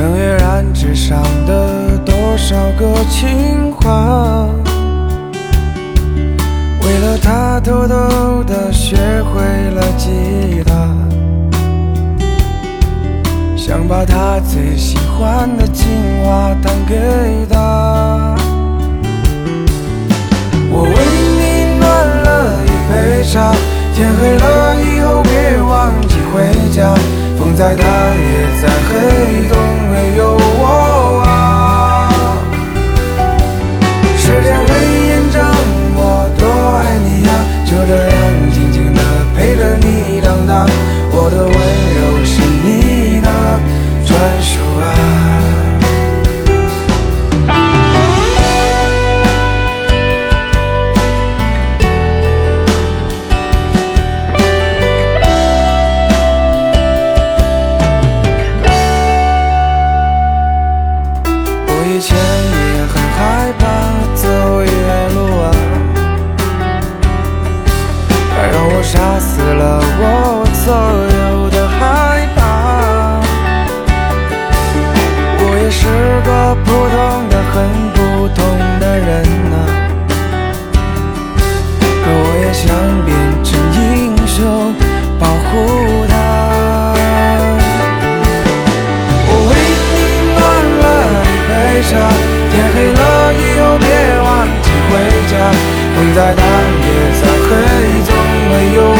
曾跃然纸上的多少个情话，为了他偷偷的学会了吉他，想把他最喜欢的情话弹给他。我为你暖了一杯茶，天黑了以后别忘记回家。风再大也在黑 ছেড়ে 死了我所有的害怕，我也是个普通的很普通的人呐，可我也想变成英雄保护她。我为你暖了一杯茶，天黑了以后别忘记回家，风再大也再黑总会有。